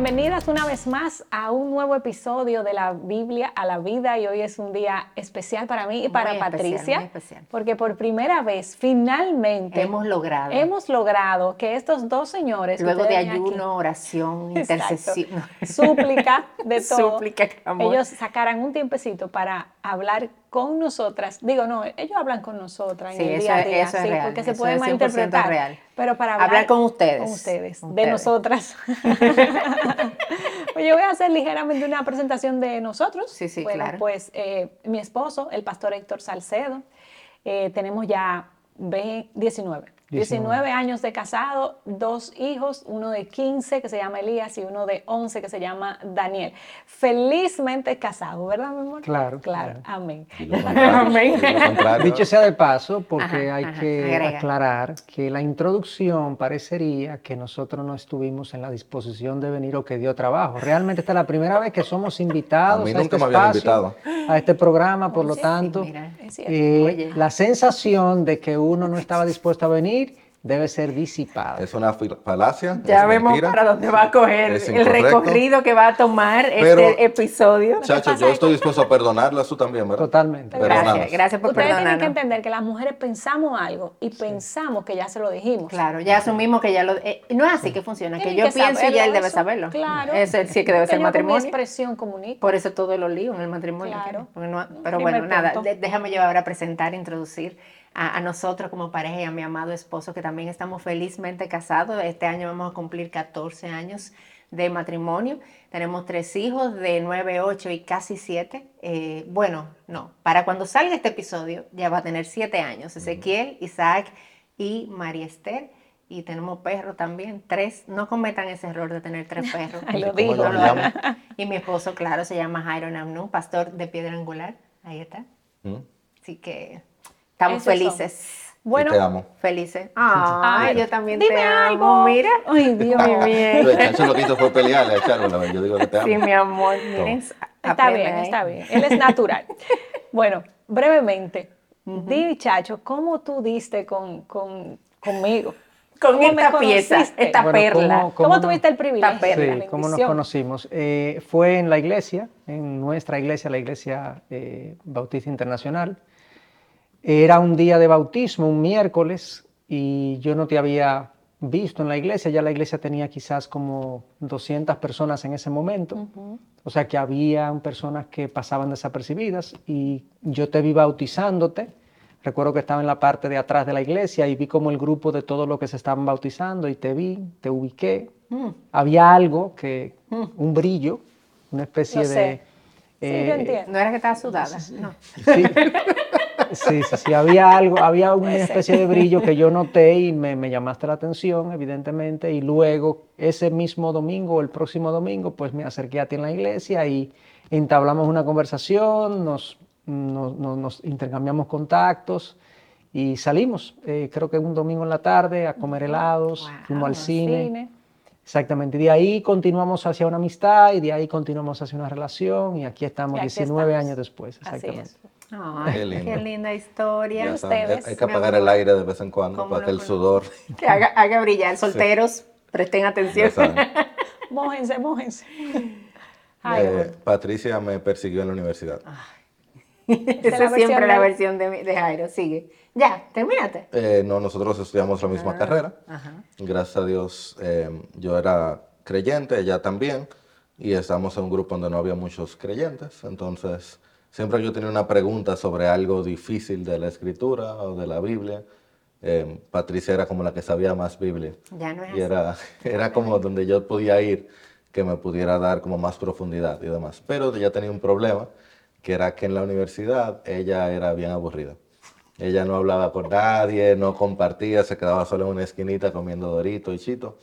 Bienvenidas una vez más a un nuevo episodio de la Biblia a la vida y hoy es un día especial para mí y para Muy especial, Patricia, muy especial. porque por primera vez finalmente Hemos logrado. hemos logrado que estos dos señores, Luego de aquí, ayuno, oración, intercesión. súplica de todo, Súplica, amor. ellos sacaran un tiempecito para hablar con nosotras. Digo, no, ellos hablan con nosotras Sí, en el día a día, eso es sí, real, porque se puede es 100% malinterpretar. real. Pero para hablar, Hablar con ustedes. con ustedes, de nosotras. Pues yo voy a hacer ligeramente una presentación de nosotros. Sí, sí, bueno, claro. Pues eh, mi esposo, el pastor Héctor Salcedo, eh, tenemos ya ve- 19. 19 años de casado, dos hijos, uno de 15 que se llama Elías y uno de 11 que se llama Daniel. Felizmente casado, ¿verdad, mi amor? Claro, Claro, claro. amén. Lo Amén. lo. Dicho sea de paso, porque Ajá, hay ajá, que agrega. aclarar que la introducción parecería que nosotros no estuvimos en la disposición de venir o que dio trabajo. Realmente esta es la primera vez que somos invitados A mí a, nunca este me habían espacio, a este programa, por lo Sí, tanto, mira, es cierto. eh, Oye. la sensación de que uno no estaba dispuesto a venir debe ser disipada. Es una falacia. Ya es vemos mentira. para dónde va a coger el recorrido que va a tomar Pero- este episodio. Chacho, yo es estoy dispuesto a perdonarlas, tú también, ¿verdad? Totalmente. Gracias, gracias por Ustedes tienen que entender que las mujeres pensamos algo y pensamos que ya se lo dijimos. Claro, ya asumimos que ya lo... eh, no es así que funciona, que yo pienso y ya él debe eso. saberlo. Claro. Eso sí que debe ser matrimonio. expresión comunico. Por eso todo lo lío en el matrimonio. Claro. pero Primer bueno, nada, punto. déjame yo ahora presentar, introducir a, a nosotros como pareja y a mi amado esposo, que también estamos felizmente casados. Este año vamos a cumplir 14 años de matrimonio. Tenemos tres hijos de 9, 8 y casi 7. Eh, bueno, no, para cuando salga este episodio ya va a tener 7 años. Ezequiel, Isaac y María Esther. Y tenemos perros también, tres. No cometan ese error de tener tres perros. Ay, lo ¿Cómo digo. lo lo. Y mi esposo, claro, se llama Jairo Namnú, pastor de Piedra Angular. Ahí está. ¿Mm? Así que estamos son. felices. Bueno, Y te amo. Felices. Ay, Ay, yo también dime te amo. algo. Mira. Ay, Dios. Tú, Chacho lo que hizo fue pelearle a Charlotte, yo digo que te amo. Sí, mi amor. Miren, Está aprende bien, ahí. está bien. Él es natural. bueno, brevemente, di, Chacho, ¿cómo tú diste con, con- conmigo? Con ¿Cómo me esta pieza, conociste? esta Bueno, perla. ¿cómo- ¿Cómo, no? tuviste el privilegio? Esta perla. la Sí, ¿cómo nos conocimos? Eh, fue en la iglesia, en nuestra iglesia, la iglesia eh, Bautista Internacional. Era un día de bautismo, un miércoles, y yo no te había visto en la iglesia. Ya la iglesia tenía quizás como 200 personas en ese momento. O sea que había personas que pasaban desapercibidas y yo te vi bautizándote. Recuerdo que estaba en la parte de atrás de la iglesia y vi como el grupo de todos los que se estaban bautizando y te vi, te ubiqué. Mm. Había algo que, un brillo, una especie Lo de... sé. Sí, yo eh, entiendo. No era que estaba sudada. No. Sí, sí, sí, sí, había algo, había una especie de brillo que yo noté y me, me llamaste la atención, evidentemente, y luego ese mismo domingo el próximo domingo, pues me acerqué a ti en la iglesia y entablamos una conversación, nos, nos, nos- nos intercambiamos contactos y salimos, eh, creo que un domingo en la tarde, a comer helados, Wow, fuimos al cine. Cine. Exactamente, y de ahí continuamos hacia una amistad y de ahí continuamos hacia una relación y aquí estamos Y aquí 19 estamos. años después. Así Exactamente. es. Ay, Qué qué, lindo. linda historia. Ustedes, hay que apagar el aire de vez en cuando ¿Cómo para que el sudor. Que haga, haga brillar. Solteros, presten atención. Mójense, mójense. Ay, Eh. Patricia me persiguió en la universidad. Esa la es siempre la de- versión de, mi- de Jairo. Sigue. Ya, termínate. Eh, no, nosotros estudiamos la misma carrera. Ajá. Gracias a Dios, eh, yo era creyente, ella también, y estábamos en un grupo donde no había muchos creyentes. Entonces, siempre yo tenía una pregunta sobre algo difícil de la escritura o de la Biblia. Eh, Patricia era como la que sabía más Biblia. Ya no es Y así. era, era como donde yo podía ir, que me pudiera dar como más profundidad y demás. Pero ella tenía un problema, que era que en la universidad ella era bien aburrida. Ella no hablaba con nadie, no compartía, se quedaba sola en una esquinita comiendo dorito y chito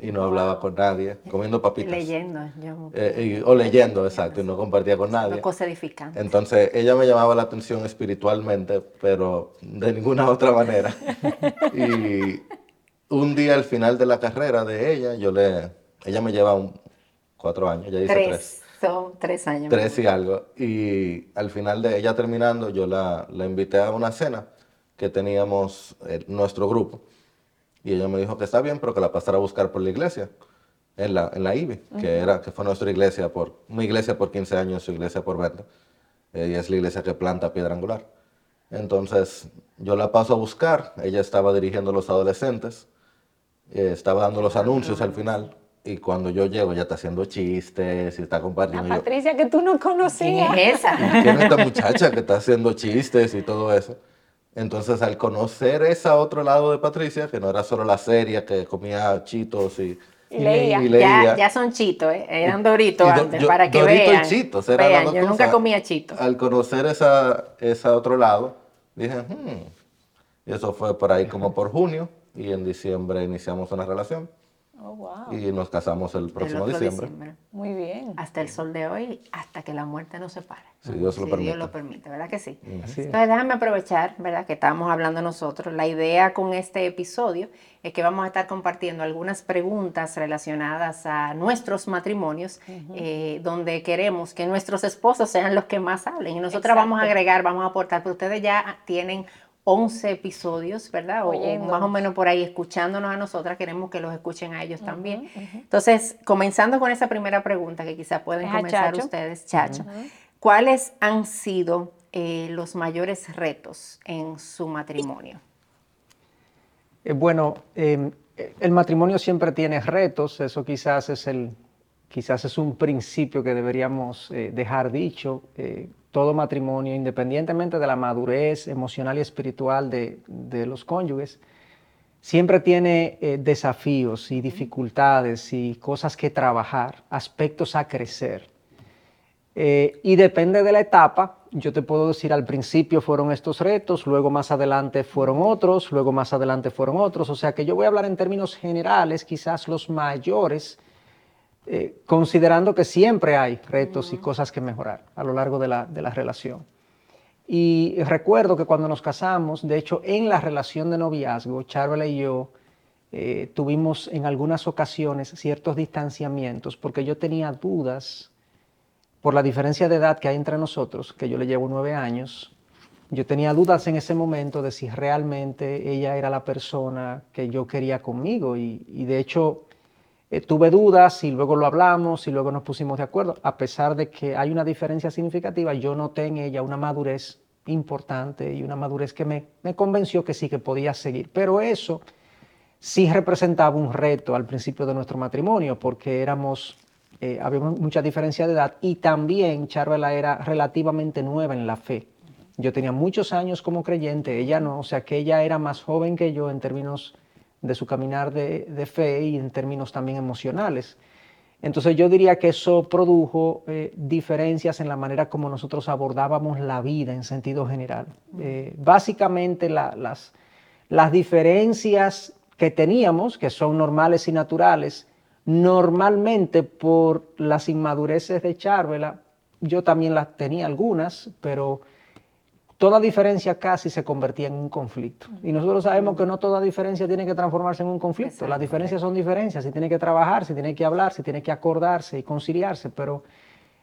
y no hablaba con nadie, comiendo papitas. Leyendo. Yo, Eh, y- o leyendo, exacto, y no compartía con nadie. una cosa edificante. Entonces ella me llamaba la atención espiritualmente, pero de ninguna otra manera. Y un día al final de la carrera de ella, yo le, ella me lleva un, cuatro años, ella dice tres. Tres. Son tres años. Tres y algo. Y al final de ella terminando, yo la, la invité a una cena que teníamos eh, nuestro grupo. Y ella me dijo que está bien, pero que la pasara a buscar por la iglesia. en la, en la IBI, que, era, que fue nuestra iglesia, por, una iglesia por 15 años, su iglesia por 20, eh, y es la iglesia que planta piedra angular. Entonces yo la paso a buscar, ella estaba dirigiendo a los adolescentes, eh, estaba dando los anuncios al final, y cuando yo llego ya está haciendo chistes y está compartiendo. La Patricia que tú no conocías. ¿Quién es esa? ¿Quién es esta muchacha que está haciendo chistes y todo eso? Entonces, al conocer ese otro lado de Patricia, que no era solo la serie que comía chitos y, Y leía. y Ya, ya son chitos, ¿eh? eran doritos Y do- antes, yo- para que Dorito y vean. Chitos, eran Vean, yo nunca comía chitos. Al conocer esa, ese otro lado, dije, hmm. Y eso fue por ahí como por junio, y en diciembre iniciamos una relación, Oh, wow. y nos casamos el próximo diciembre. Muy bien. Hasta el sol de hoy, hasta que la muerte nos separe. Si Dios lo si permite. Dios lo permite, ¿verdad que sí? Así. Entonces déjame aprovechar, ¿verdad? Que estábamos hablando nosotros. La idea con este episodio es que vamos a estar compartiendo algunas preguntas relacionadas a nuestros matrimonios, eh, donde queremos que nuestros esposos sean los que más hablen. Y nosotras vamos a agregar, vamos a aportar, pero ustedes ya tienen 11 episodios, ¿verdad? O- O, más o menos por ahí escuchándonos a nosotras, queremos que los escuchen a ellos también. Entonces, comenzando con esa primera pregunta que quizás pueden Es comenzar Chacho. ustedes, Chacho. ¿Cuáles han sido eh, los mayores retos en su matrimonio? Eh, bueno, eh, el matrimonio siempre tiene retos, eso quizás es, el, quizás es un principio que deberíamos eh, dejar dicho. Todo matrimonio, independientemente de la madurez emocional y espiritual de, de los cónyuges, siempre tiene eh, desafíos y dificultades y cosas que trabajar, aspectos a crecer. Eh, y depende de la etapa, yo te puedo decir al principio fueron estos retos, luego más adelante fueron otros, luego más adelante fueron otros, o sea que yo voy a hablar en términos generales, quizás los mayores, eh, considerando que siempre hay retos y cosas que mejorar a lo largo de la, de la relación. Y recuerdo que cuando nos casamos, de hecho en la relación de noviazgo, Charla y yo eh, tuvimos en algunas ocasiones ciertos distanciamientos porque yo tenía dudas por la diferencia de edad que hay entre nosotros, que yo le llevo nueve años, yo tenía dudas en ese momento de si realmente ella era la persona que yo quería conmigo y, y de hecho eh, tuve dudas y luego lo hablamos y luego nos pusimos de acuerdo. A pesar de que hay una diferencia significativa, yo noté en ella una madurez importante y una madurez que me, me convenció que sí, que podía seguir. Pero eso sí representaba un reto al principio de nuestro matrimonio porque éramos, eh, había mucha diferencia de edad y también Charvela era relativamente nueva en la fe. Yo tenía muchos años como creyente, ella no, o sea que ella era más joven que yo en términos de su caminar de, de fe y en términos también emocionales. Entonces yo diría que eso produjo eh, diferencias en la manera como nosotros abordábamos la vida en sentido general. Eh, básicamente la- las, las diferencias que teníamos, que son normales y naturales, normalmente por las inmadureces de Charvela, yo también las tenía algunas, pero toda diferencia casi se convertía en un conflicto. Y nosotros sabemos que no toda diferencia tiene que transformarse en un conflicto. Las diferencias son diferencias, se tiene que trabajar, se tiene que hablar, se tiene que acordarse y conciliarse, pero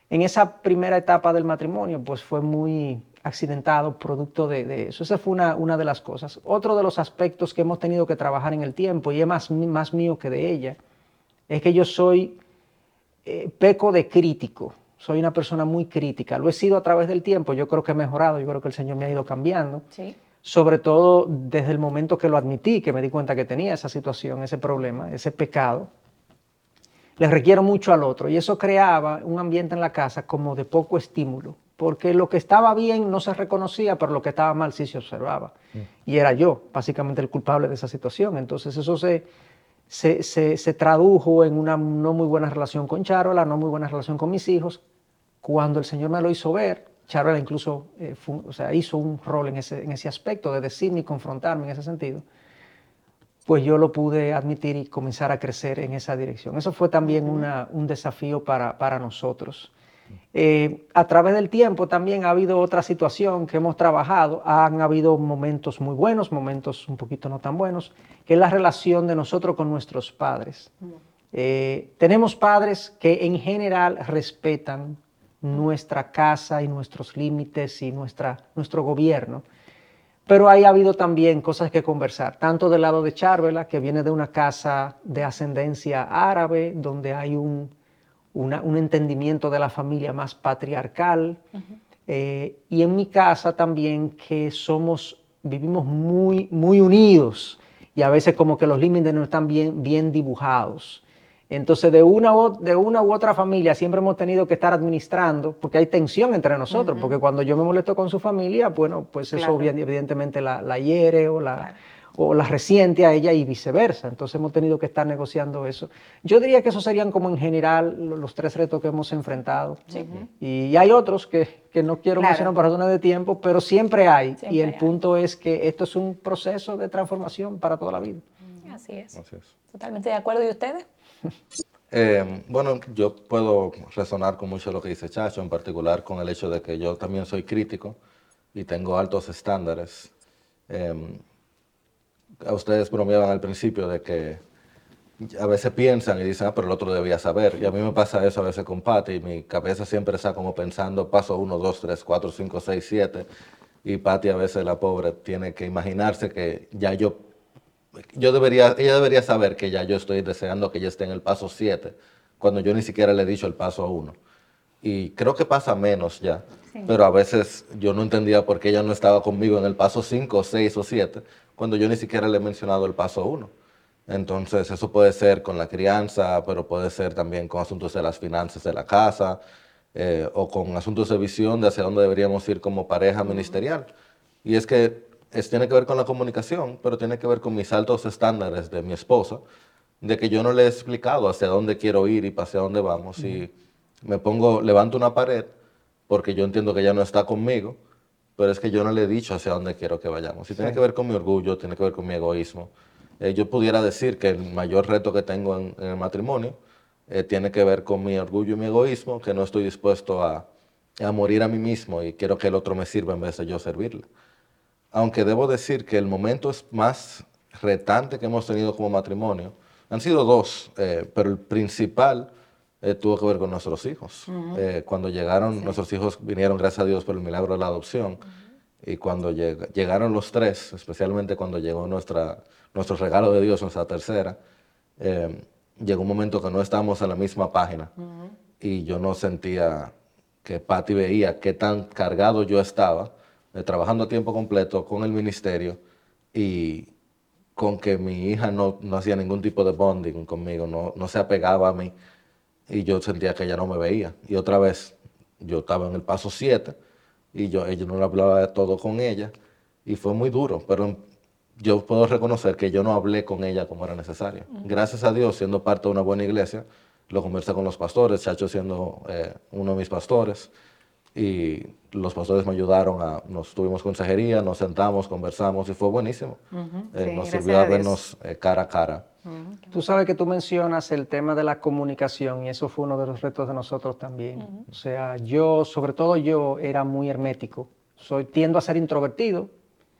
en esa primera etapa del matrimonio pues fue muy accidentado producto de, de eso. Esa fue una, una de las cosas. Otro de los aspectos que hemos tenido que trabajar en el tiempo, y es más, más mío que de ella, es que yo soy eh, peco de crítico. Soy una persona muy crítica. Lo he sido a través del tiempo. Yo creo que he mejorado. Yo creo que el Señor me ha ido cambiando. Sí. Sobre todo desde el momento que lo admití, que me di cuenta que tenía esa situación, ese problema, ese pecado. Le requiero mucho al otro. Y eso creaba un ambiente en la casa como de poco estímulo. Porque lo que estaba bien no se reconocía, pero lo que estaba mal sí se observaba. Y era yo, básicamente, el culpable de esa situación. Entonces eso se, se, se- se tradujo en una no muy buena relación con Charola, no muy buena relación con mis hijos. Cuando el Señor me lo hizo ver, Charola incluso eh, o sea, hizo un rol en ese, en ese aspecto de decirme y confrontarme en ese sentido, pues yo lo pude admitir y comenzar a crecer en esa dirección. Eso fue también una- un desafío para, para nosotros. Eh, a través del tiempo también ha habido otra situación que hemos trabajado. Han habido momentos muy buenos, momentos un poquito no tan buenos, que es la relación de nosotros con nuestros padres. Eh, tenemos padres que en general respetan nuestra casa y nuestros límites y nuestra, nuestro gobierno, Pero ahí ha habido también cosas que conversar, tanto del lado de Charvela, que viene de una casa de ascendencia árabe, donde hay un, un entendimiento de la familia más patriarcal, eh, y en mi casa también que somos, vivimos muy, muy unidos y a veces como que los límites no están bien, bien dibujados. Entonces, de una, u, de una u otra familia siempre hemos tenido que estar administrando, porque hay tensión entre nosotros, porque cuando yo me molesto con su familia, bueno, pues eso evidentemente la, la, hiere o la, o la resiente a ella y viceversa. Entonces hemos tenido que estar negociando eso. Yo diría que esos serían como en general los tres retos que hemos enfrentado. Y hay otros que, que no quiero mencionar por razones de tiempo, pero siempre hay. y el punto es que esto es un proceso de transformación para toda la vida. Así es. Así es. Totalmente de acuerdo. ¿Y ustedes? Eh, bueno, yo puedo resonar con mucho lo que dice Chacho, en particular con el hecho de que yo también soy crítico y tengo altos estándares. Eh, a ustedes bromeaban al principio de que a veces piensan y dicen, ah, pero el otro debía saber. Y a mí me pasa eso a veces con Patti, y mi cabeza siempre está como pensando paso 1, 2, 3, 4, 5, 6, 7. Y Patti a veces, la pobre, tiene que imaginarse que ya yo yo debería, ella debería saber que ya yo estoy deseando que ella esté en el paso 7, cuando yo ni siquiera le he dicho el paso 1. Y creo que pasa menos ya, pero a veces yo no entendía por qué ella no estaba conmigo en el paso 5, 6 o 7, cuando yo ni siquiera le he mencionado el paso 1. Entonces, eso puede ser con la crianza, pero puede ser también con asuntos de las finanzas de la casa, eh, o con asuntos de visión de hacia dónde deberíamos ir como pareja ministerial. Y es que es, tiene que ver con la comunicación, pero tiene que ver con mis altos estándares de mi esposa, de que yo no le he explicado hacia dónde quiero ir y hacia dónde vamos. Y me pongo, levanto una pared porque yo entiendo que ella no está conmigo, pero es que yo no le he dicho hacia dónde quiero que vayamos. Y tiene que ver con mi orgullo, tiene que ver con mi egoísmo. Eh, yo pudiera decir que el mayor reto que tengo en, el matrimonio eh, tiene que ver con mi orgullo y mi egoísmo, que no estoy dispuesto a, a morir a mí mismo y quiero que el otro me sirva en vez de yo servirle aunque debo decir que el momento es más retante que hemos tenido como matrimonio, han sido dos, eh, pero el principal eh, tuvo que ver con nuestros hijos. Eh, cuando llegaron, nuestros hijos vinieron, gracias a Dios, por el milagro de la adopción. Y cuando llegaron los tres, especialmente cuando llegó nuestra, nuestro regalo de Dios, nuestra tercera, llegó un momento que no estábamos en la misma página. Y yo no sentía que Patty veía qué tan cargado yo estaba eh, trabajando a tiempo completo con el ministerio y con que mi hija no, no hacía ningún tipo de bonding conmigo, no, no, se apegaba a mí y yo sentía que ella no me veía. Y otra vez, yo estaba en el paso 7 y yo, ella no hablaba de todo con ella y fue muy duro, pero yo puedo reconocer que yo no hablé con ella como era necesario. Gracias a Dios, siendo parte de una buena iglesia, lo conversé con los pastores, Chacho siendo eh, uno de mis pastores, y los pastores me ayudaron, a, nos tuvimos consejería, nos sentamos, conversamos y fue buenísimo. Eh, nos sirvió a, vernos eh, cara a cara. Tú sabes que tú mencionas el tema de la comunicación y eso fue uno de los retos de nosotros también. O sea, yo, sobre todo yo, era muy hermético. Soy, tiendo a ser introvertido.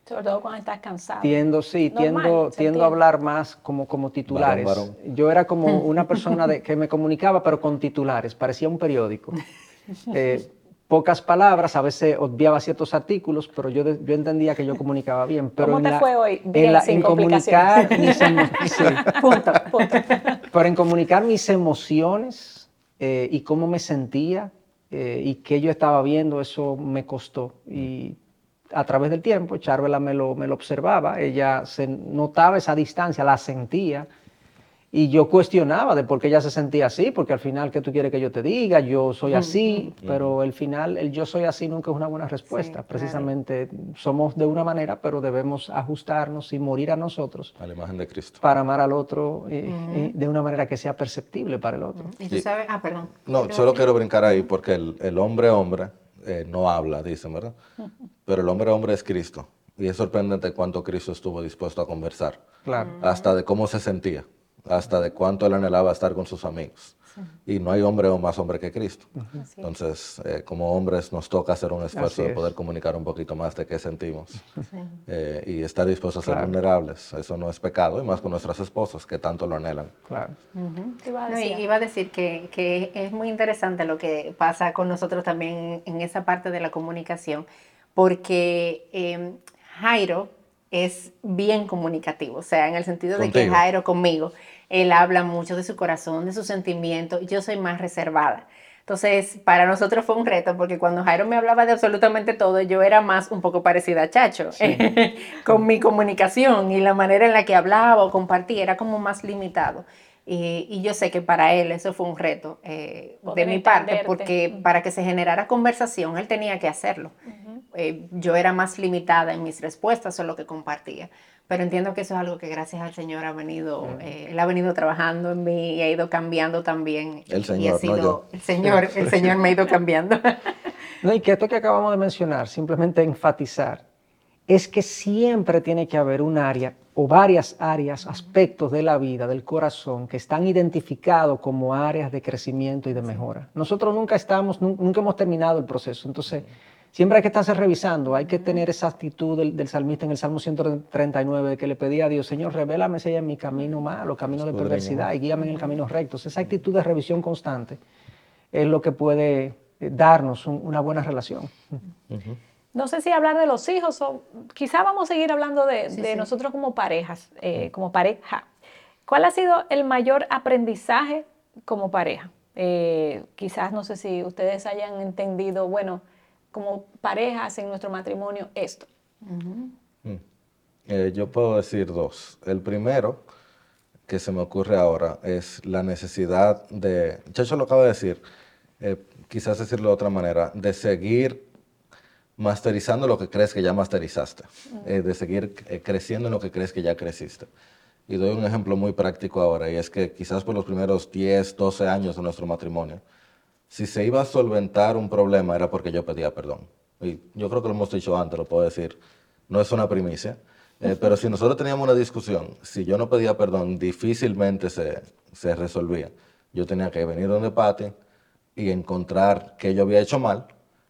Sobre todo cuando estás cansado. Tiendo, sí, tiendo, tiendo a hablar más como, como titulares. Yo era como una persona de, que me comunicaba, pero con titulares, parecía un periódico. Eh, pocas palabras, a veces obviaba ciertos artículos, pero yo, yo entendía que yo comunicaba bien. Pero ¿Cómo te fue hoy? Bien, en, sin comunicar mis emociones. punto, punto. Pero en comunicar mis emociones eh, y cómo me sentía eh, y qué yo estaba viendo, eso me costó. Y a través del tiempo, Charvela me lo, me lo observaba, ella se notaba esa distancia, la sentía y yo cuestionaba de por qué ella se sentía así, porque al final, ¿qué tú quieres que yo te diga? Yo soy así, pero al final el yo soy así nunca es una buena respuesta. Precisamente somos de una manera, pero debemos ajustarnos y morir a nosotros. A la imagen de Cristo. Para amar al otro de una manera que sea perceptible para el otro. Y tú sabes, ah, perdón. No, solo quiero brincar ahí porque el, hombre hombre eh, no habla, dicen, ¿verdad? Pero el hombre hombre es Cristo. Y es sorprendente cuánto Cristo estuvo dispuesto a conversar. Claro. Hasta de cómo se sentía hasta de cuánto él anhelaba estar con sus amigos. Y no hay hombre o más hombre que Cristo. Entonces, eh, como hombres nos toca hacer un esfuerzo de poder comunicar un poquito más de qué sentimos eh, y estar dispuestos a ser vulnerables. Eso no es pecado, y más con nuestras esposas que tanto lo anhelan. Claro. iba, a decir que, que, es muy interesante lo que pasa con nosotros también en esa parte de la comunicación, porque em, Jairo es bien comunicativo, o sea, en el sentido de que Contigo. Jairo conmigo, él habla mucho de su corazón, de sus sentimientos, yo soy más reservada. Entonces, para nosotros fue un reto porque cuando Jairo me hablaba de absolutamente todo, yo era más un poco parecida a Chacho, con mi comunicación y la manera en la que hablaba o compartía, era como más limitado. Y, y yo sé que para él eso fue un reto eh, de mi parte, entenderte. porque para que se generara conversación, él tenía que hacerlo. Eh, yo era más limitada en mis respuestas o lo que compartía. Pero entiendo que eso es algo que gracias al Señor ha venido, eh, él ha venido trabajando en mí y ha ido cambiando también. El Y Señor, ha no sido, yo. El Señor, el Señor me ha ido cambiando. No, y que esto que acabamos de mencionar, simplemente enfatizar, es que siempre tiene que haber un área o varias áreas, aspectos de la vida, del corazón, que están identificados como áreas de crecimiento y de mejora. Nosotros nunca estamos, nun- nunca hemos terminado el proceso, entonces siempre hay que estarse revisando, hay que tener esa actitud del, del salmista en el Salmo 139, de que le pedía a Dios, Señor, revélame si hay en mi camino malo, camino de perversidad, y guíame en el camino recto. Esa actitud de revisión constante es lo que puede eh, darnos un- una buena relación. No sé si hablar de los hijos o quizá vamos a seguir hablando de, Sí, de sí. nosotros como parejas, eh, como pareja. ¿Cuál ha sido el mayor aprendizaje como pareja? Eh, quizás no sé si ustedes hayan entendido, bueno, como parejas en nuestro matrimonio esto. Eh, yo puedo decir dos. El primero que se me ocurre ahora es la necesidad de, Chacho lo acaba de decir, eh, quizás decirlo de otra manera, de seguir masterizando lo que crees que ya masterizaste, eh, de seguir eh, creciendo en lo que crees que ya creciste. Y doy un ejemplo muy práctico ahora, y es que quizás por los primeros 10, 12 años de nuestro matrimonio, si se iba a solventar un problema era porque yo pedía perdón. Y yo creo que lo hemos dicho antes, lo puedo decir, no es una primicia, eh, pero si nosotros teníamos una discusión, si yo no pedía perdón, difícilmente se, se resolvía. Yo tenía que venir donde Patty y encontrar que yo había hecho mal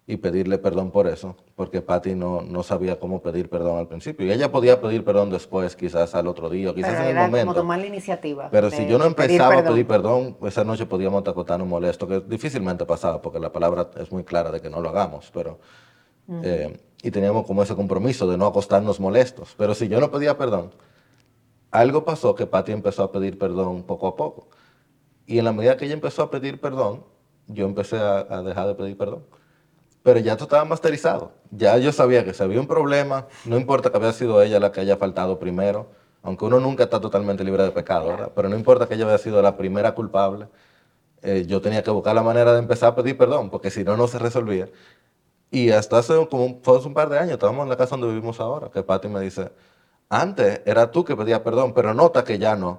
y pedirle perdón por eso, porque Patty no, no sabía cómo pedir perdón al principio. Y ella podía pedir perdón después, quizás al otro día, o quizás Pero en el era momento. como tomar la iniciativa. Pero si yo no pedir empezaba a pedir perdón, esa noche podíamos estar acostarnos molesto, que difícilmente pasaba, porque la palabra es muy clara de que no lo hagamos, pero... eh, y teníamos como ese compromiso de no acostarnos molestos. Pero si yo no pedía perdón, algo pasó que Patty empezó a pedir perdón poco a poco. Y en la medida que ella empezó a pedir perdón, yo empecé a, a dejar de pedir perdón. Pero ya todo estaba masterizado. Ya yo sabía que si había un problema, no importa que había sido ella la que haya faltado primero, aunque uno nunca está totalmente libre de pecado, ¿verdad? Pero no importa que ella haya sido la primera culpable, eh, yo tenía que buscar la manera de empezar a pedir perdón, porque si no, no se resolvía. Y hasta hace como un, fue hace un par de años, estábamos en la casa donde vivimos ahora, que Patty me dice, antes era tú que pedías perdón, pero nota que ya no.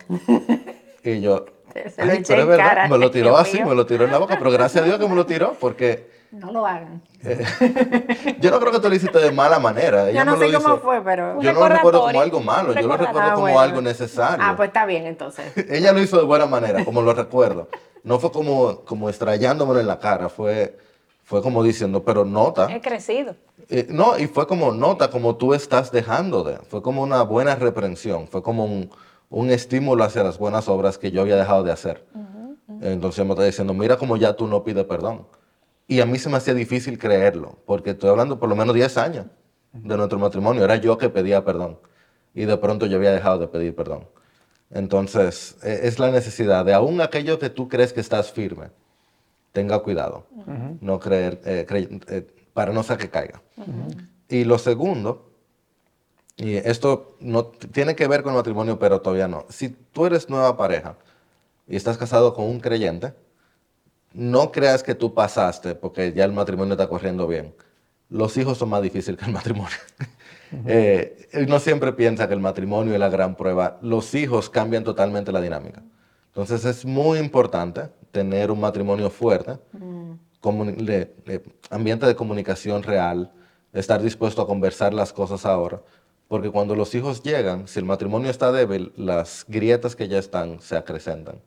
y yo, Se lo "Ay, pero es verdad, cara, me lo tiró así, mío. me lo tiró en la boca, pero gracias a Dios que me lo tiró, porque No lo hagan. yo no creo que tú lo hiciste de mala manera. Ella Yo no me lo sé cómo hizo- fue, pero... Yo no lo recuerdo como algo malo, yo lo recuerdo como Ah, bueno. algo necesario. Ah, pues está bien entonces. Ella lo hizo de buena manera, como lo recuerdo. No fue como, como estrellándomelo en la cara, fue, fue como diciendo, pero nota. He crecido. Eh, no, y fue como nota, como tú estás dejando de. Fue como una buena reprensión, fue como un, un estímulo hacia las buenas obras que yo había dejado de hacer. Entonces me está diciendo, mira como ya tú no pides perdón. Y a mí se me hacía difícil creerlo, porque estoy hablando por lo menos 10 años de nuestro matrimonio. Era yo que pedía perdón. Y de pronto yo había dejado de pedir perdón. Entonces, eh, es la necesidad de aún aquello que tú crees que estás firme, tenga cuidado. No creer, eh, cre- eh, para no ser que caiga. Y lo segundo, y esto no tiene que ver con el matrimonio, pero todavía no. Si tú eres nueva pareja y estás casado con un creyente, no creas que tú pasaste porque ya el matrimonio está corriendo bien. Los hijos son más difíciles que el matrimonio. Eh, uno siempre piensa que el matrimonio es la gran prueba. Los hijos cambian totalmente la dinámica. Entonces es muy importante tener un matrimonio fuerte, le- le- ambiente de comunicación real, estar dispuesto a conversar las cosas ahora, porque cuando los hijos llegan, si el matrimonio está débil, las grietas que ya están se acrecentan.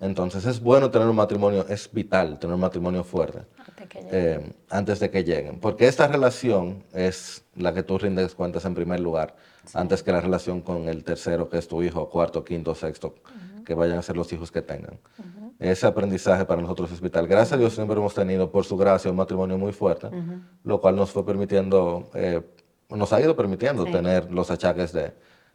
Entonces es bueno tener un matrimonio, es vital tener un matrimonio fuerte Antes eh, antes de que lleguen, porque esta relación es la que tú rindes cuentas en primer lugar, antes que la relación con el tercero, que es tu hijo, cuarto, quinto, sexto, que vayan a ser los hijos que tengan. Ese aprendizaje para nosotros es vital. Gracias a Dios siempre hemos tenido, por su gracia, un matrimonio muy fuerte, lo cual nos fue permitiendo eh, nos ha ido permitiendo tener los achaques de,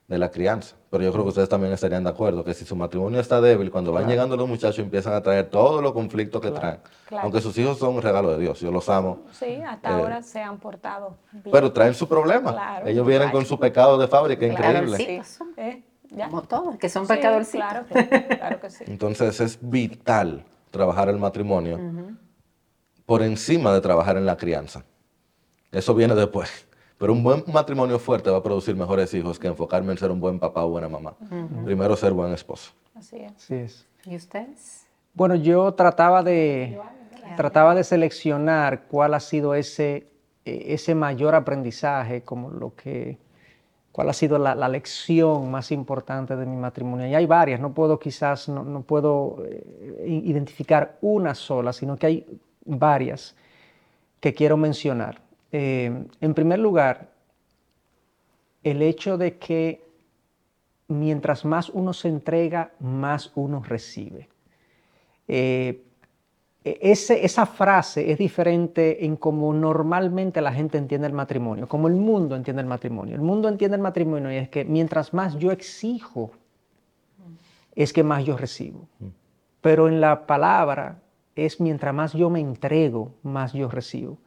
de la crianza. Pero yo creo que ustedes también estarían de acuerdo que si su matrimonio está débil, cuando van llegando los muchachos empiezan a traer todos los conflictos que traen. Aunque sus hijos son un regalo de Dios, yo los amo. Sí, hasta eh, ahora se han portado bien. Pero traen su problema. Ellos vienen con su pecado de fábrica, increíble. Sí, eh, Como todos, que son pecadores. Claro, claro que sí. Entonces es vital trabajar el matrimonio por encima de trabajar en la crianza. Eso viene después. Pero un buen matrimonio fuerte va a producir mejores hijos que enfocarme en ser un buen papá o buena mamá. Primero ser buen esposo. Así es. Así es. ¿Y ustedes? Bueno, yo trataba de, trataba de seleccionar cuál ha sido ese, e, ese mayor aprendizaje, como lo que, cuál ha sido la, lección más importante de mi matrimonio. Y hay varias, no puedo quizás, no, no puedo eh, identificar una sola, sino que hay varias que quiero mencionar. Eh, en primer lugar, el hecho de que mientras más uno se entrega, más uno recibe. Eh, e-, esa frase es diferente en cómo normalmente la gente entiende el matrimonio, como el mundo entiende el matrimonio. El mundo entiende el matrimonio y es que mientras más yo exijo, es que más yo recibo. Mm. Pero en la palabra es mientras más yo me entrego, más yo recibo.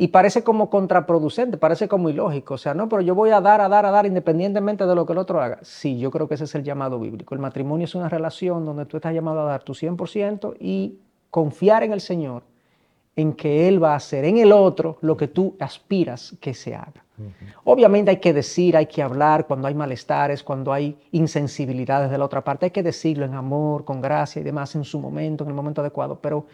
Y parece como contraproducente, parece como ilógico. O sea, no, pero yo voy a dar, a dar, a dar independientemente de lo que el otro haga. Sí, yo creo que ese es el llamado bíblico. El matrimonio es una relación donde tú estás llamado a dar tu 100% y confiar en el Señor, en que Él va a hacer en el otro lo que tú aspiras que se haga. Obviamente hay que decir, hay que hablar cuando hay malestares, cuando hay insensibilidades de la otra parte. Hay que decirlo en amor, con gracia y demás en su momento, en el momento adecuado. Pero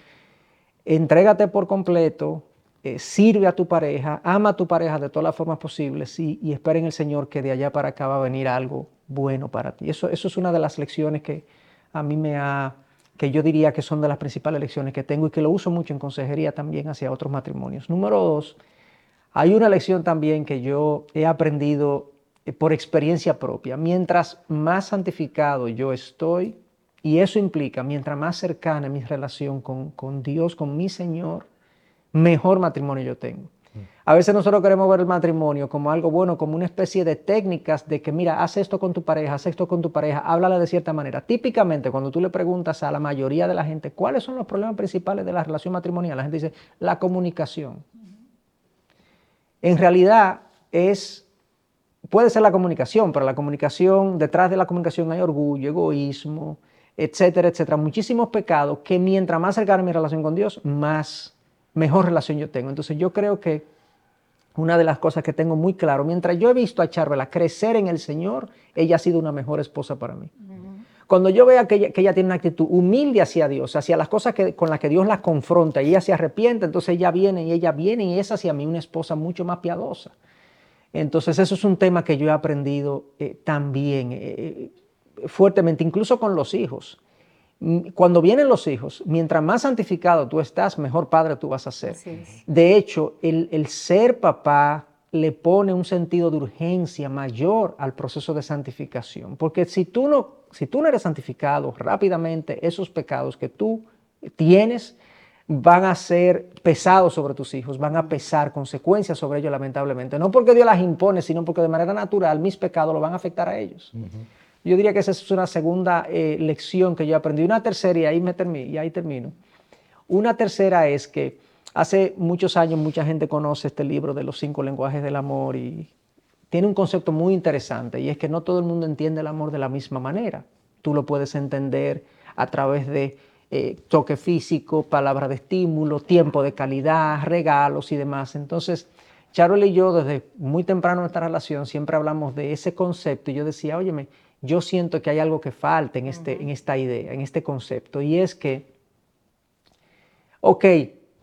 entrégate por completo, eh, sirve a tu pareja, ama a tu pareja de todas las formas posibles y, y, espera en el Señor que de allá para acá va a venir algo bueno para ti. Eso, eso es una de las lecciones que a mí me ha, que yo diría que son de las principales lecciones que tengo y que lo uso mucho en consejería también hacia otros matrimonios. Número dos, hay una lección también que yo he aprendido eh, por experiencia propia. Mientras más santificado yo estoy, y eso implica, mientras más cercana mi relación con, con Dios, con mi Señor, mejor matrimonio yo tengo. A veces nosotros queremos ver el matrimonio como algo bueno, como una especie de técnicas de que, mira, haz esto con tu pareja, haz esto con tu pareja, háblale de cierta manera. Típicamente, cuando tú le preguntas a la mayoría de la gente cuáles son los problemas principales de la relación matrimonial, la gente dice, la comunicación. En realidad es, puede ser la comunicación, pero la comunicación, detrás de la comunicación hay orgullo, egoísmo, etcétera, etcétera, muchísimos pecados que mientras más cercana mi relación con Dios, más mejor relación yo tengo. Entonces yo creo que una de las cosas que tengo muy claro, mientras yo he visto a Charvela crecer en el Señor, ella ha sido una mejor esposa para mí. Cuando yo vea que ella, tiene una actitud humilde hacia Dios, hacia las cosas que, con las que Dios la confronta y ella se arrepiente, entonces ella viene y ella viene y es hacia mí una esposa mucho más piadosa. Entonces eso es un tema que yo he aprendido eh, también eh, eh, fuertemente, incluso con los hijos cuando vienen los hijos, mientras más santificado tú estás, mejor padre tú vas a ser. De hecho, el, ser papá le pone un sentido de urgencia mayor al proceso de santificación. Porque si tú no, si tú no eres santificado rápidamente, esos pecados que tú tienes van a ser pesados sobre tus hijos, van a pesar consecuencias sobre ellos lamentablemente. No porque Dios las impone, sino porque de manera natural mis pecados lo van a afectar a ellos. Yo diría que esa es una segunda eh, lección que yo aprendí. Una tercera, y ahí, me termino, y ahí termino. Una tercera es que hace muchos años mucha gente conoce este libro de los cinco lenguajes del amor y tiene un concepto muy interesante y es que no todo el mundo entiende el amor de la misma manera. Tú lo puedes entender a través de eh, toque físico, palabra de estímulo, tiempo de calidad, regalos y demás. Entonces, Charol y yo desde muy temprano en nuestra relación siempre hablamos de ese concepto y yo decía, óyeme, yo siento que hay algo que falta en, este, en esta idea, en este concepto, y es que, ok,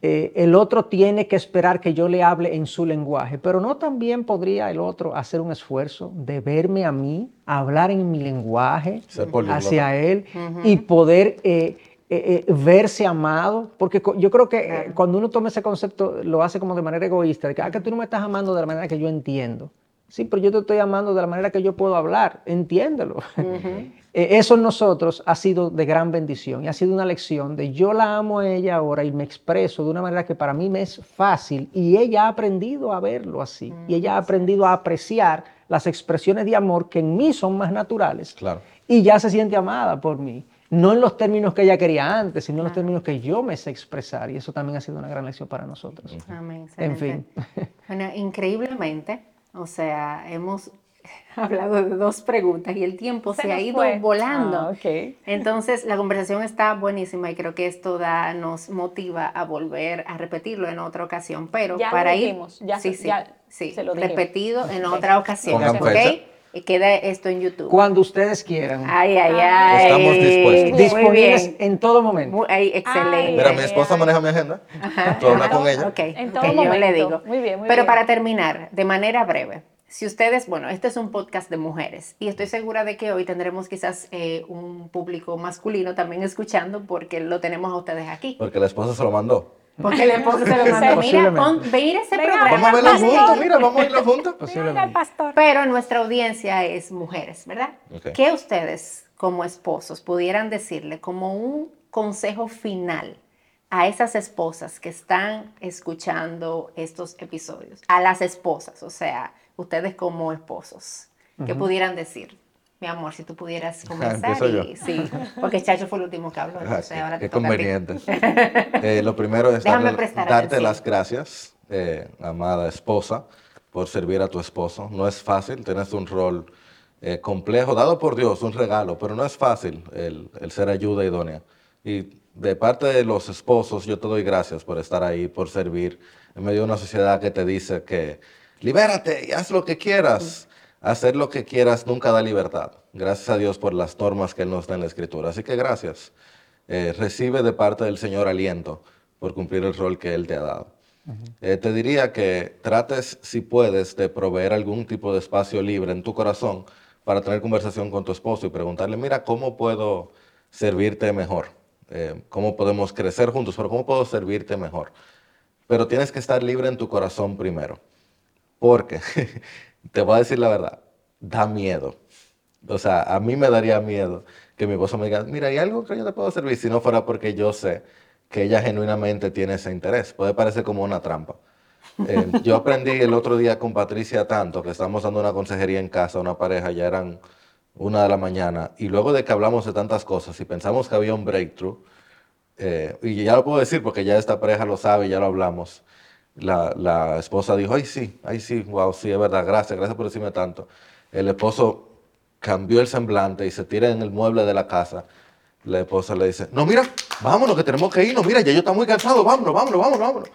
eh, el otro tiene que esperar que yo le hable en su lenguaje, pero no también podría el otro hacer un esfuerzo de verme a mí, hablar en mi lenguaje hacia él y poder eh, eh, verse amado, porque yo creo que cuando uno toma ese concepto lo hace como de manera egoísta, de que, ah, que tú no me estás amando de la manera que yo entiendo Sí, pero yo te estoy amando de la manera que yo puedo hablar, entiéndelo. Eh, eso en nosotros ha sido de gran bendición y ha sido una lección de yo la amo a ella ahora y me expreso de una manera que para mí me es fácil y ella ha aprendido a verlo así y ella ha aprendido a apreciar las expresiones de amor que en mí son más naturales Claro. y ya se siente amada por mí. No en los términos que ella quería antes, sino en los términos que yo me sé expresar. Y eso también ha sido una gran lección para nosotros. Amén, En excelente. fin. Bueno, increíblemente, o sea, hemos hablado de dos preguntas y el tiempo se, Se ha ido fue. volando. Ah. Entonces, la conversación está buenísima y creo que esto da, nos motiva a volver a repetirlo en otra ocasión. Pero Ya lo para ir, dijimos, ya sí, se- sí, ya sí, se lo dijimos. repetido en otra ocasión, Pongan ¿ok? Queda esto en YouTube. Cuando ustedes quieran. Ay, ay, ay. Estamos dispuestos. Muy disponibles bien. en todo momento. Muy- ay, excelente. Ay, Mira, ay, mi esposa ay. maneja mi agenda. Tú hablas con ella. Ok, En todo yo le momento. digo. Muy bien, muy Pero bien. para terminar, de manera breve, si ustedes, bueno, este es un podcast de mujeres y estoy segura de que hoy tendremos quizás eh, un público masculino también escuchando porque lo tenemos a ustedes aquí. Porque la esposa se lo mandó. Porque el esposo se lo mandó. Mira, pon, ve ir ese Venga, programa. Vamos a verlo juntos, mira, vamos a irlo juntos. Posiblemente. pastor. Pero nuestra audiencia es mujeres, ¿verdad? ¿Qué ustedes como esposos pudieran decirle como un consejo final a esas esposas que están escuchando estos episodios? A las esposas, o sea, ustedes como esposos, ¿qué pudieran decir? Mi amor, si tú pudieras comenzar. yo. y, sí, porque Chacho fue el último que habló, Ah, entonces qué- ahora te toca ti. conveniente. Eh, lo primero es darle- darte las gracias, eh, amada esposa, por servir a tu esposo. No es fácil, tienes un rol eh, complejo, dado por Dios, un regalo, pero no es fácil el, el ser ayuda idónea. Y de parte de los esposos, yo te doy gracias por estar ahí, por servir en medio de una sociedad que te dice que libérate y haz lo que quieras. Hacer lo que quieras nunca da libertad. Gracias a Dios por las normas que Él nos da en la Escritura. Así que gracias. Eh, recibe de parte del Señor aliento por cumplir el rol que Él te ha dado. Eh, te diría que trates, si puedes, de proveer algún tipo de espacio libre en tu corazón para tener conversación con tu esposo y preguntarle, mira, ¿cómo puedo servirte mejor? Eh, ¿Cómo podemos crecer juntos? Pero ¿cómo puedo servirte mejor? Pero tienes que estar libre en tu corazón primero. Porque, te voy a decir la verdad, da miedo. O sea, a mí me daría miedo que mi esposo me diga, mira, hay algo que yo te puedo servir si no fuera porque yo sé que ella genuinamente tiene ese interés. Puede parecer como una trampa. Eh, yo aprendí el otro día con Patricia tanto, que estábamos dando una consejería en casa, una pareja, ya eran una de la mañana, y luego de que hablamos de tantas cosas y pensamos que había un breakthrough, eh, y ya lo puedo decir porque ya esta pareja lo sabe, ya lo hablamos. La, la esposa dijo, ay sí, ay sí, wow, sí, es verdad, gracias, gracias por decirme tanto. El esposo cambió el semblante y se tira en el mueble de la casa. La esposa le dice, no, mira, vámonos, que tenemos que irnos, mira, ya yo estoy muy cansado, vámonos, vámonos, vámonos, vámonos.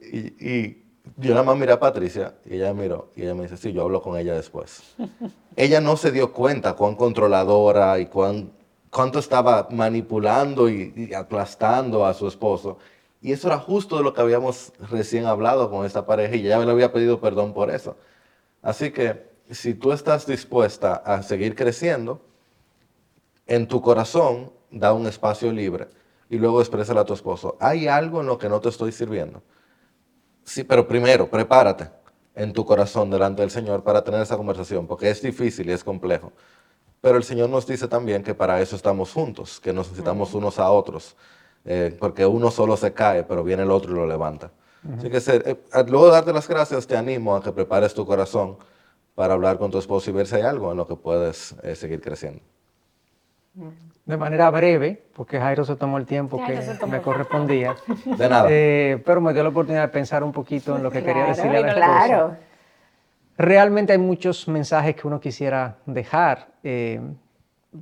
Y, y yo nada más miré a Patricia y ella miró y ella me dice, sí, yo hablo con ella después. ella no se dio cuenta cuán controladora y cuán, cuánto estaba manipulando y, y aplastando a su esposo. Y eso era justo de lo que habíamos recién hablado con esta pareja y ella me le había pedido perdón por eso. Así que si tú estás dispuesta a seguir creciendo, en tu corazón da un espacio libre y luego exprésale a tu esposo, hay algo en lo que no te estoy sirviendo. Sí, pero primero, prepárate en tu corazón delante del Señor para tener esa conversación, porque es difícil y es complejo. Pero el Señor nos dice también que para eso estamos juntos, que nos necesitamos unos a otros, eh, porque uno solo se cae, pero viene el otro y lo levanta. Así que ser- eh, luego de darte las gracias, te animo a que prepares tu corazón para hablar con tu esposo y ver si hay algo en lo que puedes eh, seguir creciendo. De manera breve, porque Jairo se tomó el tiempo Jairo que tomó me correspondía, De nada. eh, pero me dio la oportunidad de pensar un poquito en lo que quería Claro, decirle a la esposa. claro. Realmente hay muchos mensajes que uno quisiera dejar, eh,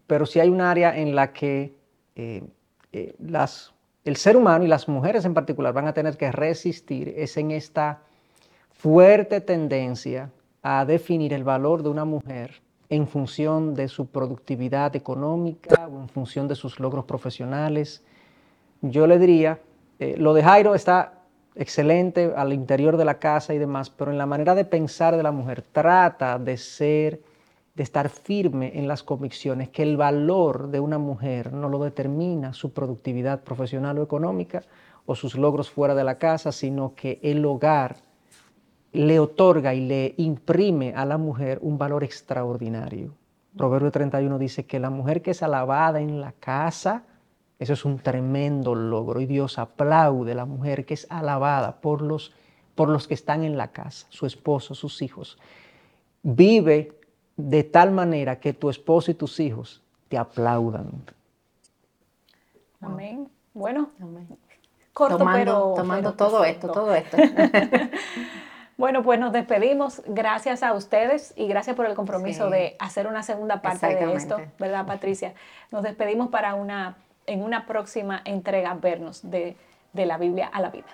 pero sí hay un área en la que eh, el ser humano y las mujeres en particular van a tener que resistir, es en esta fuerte tendencia a definir el valor de una mujer en función de su productividad económica o en función de sus logros profesionales. Yo le diría, eh, lo de Jairo está excelente al interior de la casa y demás, pero en la manera de pensar de la mujer trata de ser, de estar firme en las convicciones, que el valor de una mujer no lo determina su productividad profesional o económica o sus logros fuera de la casa, sino que el hogar le otorga y le imprime a la mujer un valor extraordinario. Proverbio 31 dice que la mujer que es alabada en la casa, eso es un tremendo logro y Dios aplaude a la mujer que es alabada por los, por los que están en la casa, su esposo, sus hijos. Vive de tal manera que tu esposo y tus hijos te aplaudan. Amén. Bueno, Amén. corto tomando, pero tomando pero todo esto, todo esto. Bueno, pues nos despedimos. Gracias a ustedes y gracias por el compromiso Sí. de hacer una segunda parte de esto. ¿verdad, Patricia? Nos despedimos para una en una próxima entrega vernos de, de la Biblia a la vida.